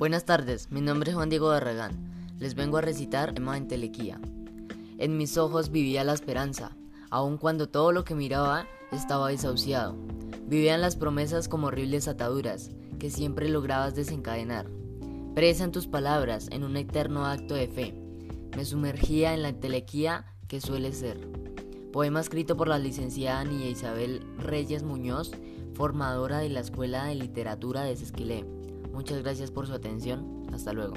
Buenas tardes, mi nombre es Juan Diego Barragán. Les vengo a recitar Emma en Telequía. En mis ojos vivía la esperanza, aun cuando todo lo que miraba estaba desahuciado. Vivían las promesas como horribles ataduras que siempre lograbas desencadenar. Presa en tus palabras, en un eterno acto de fe. Me sumergía en la telequía que suele ser. Poema escrito por la licenciada Niña Isabel Reyes Muñoz, formadora de la Escuela de Literatura de Sesquilé. Muchas gracias por su atención. Hasta luego.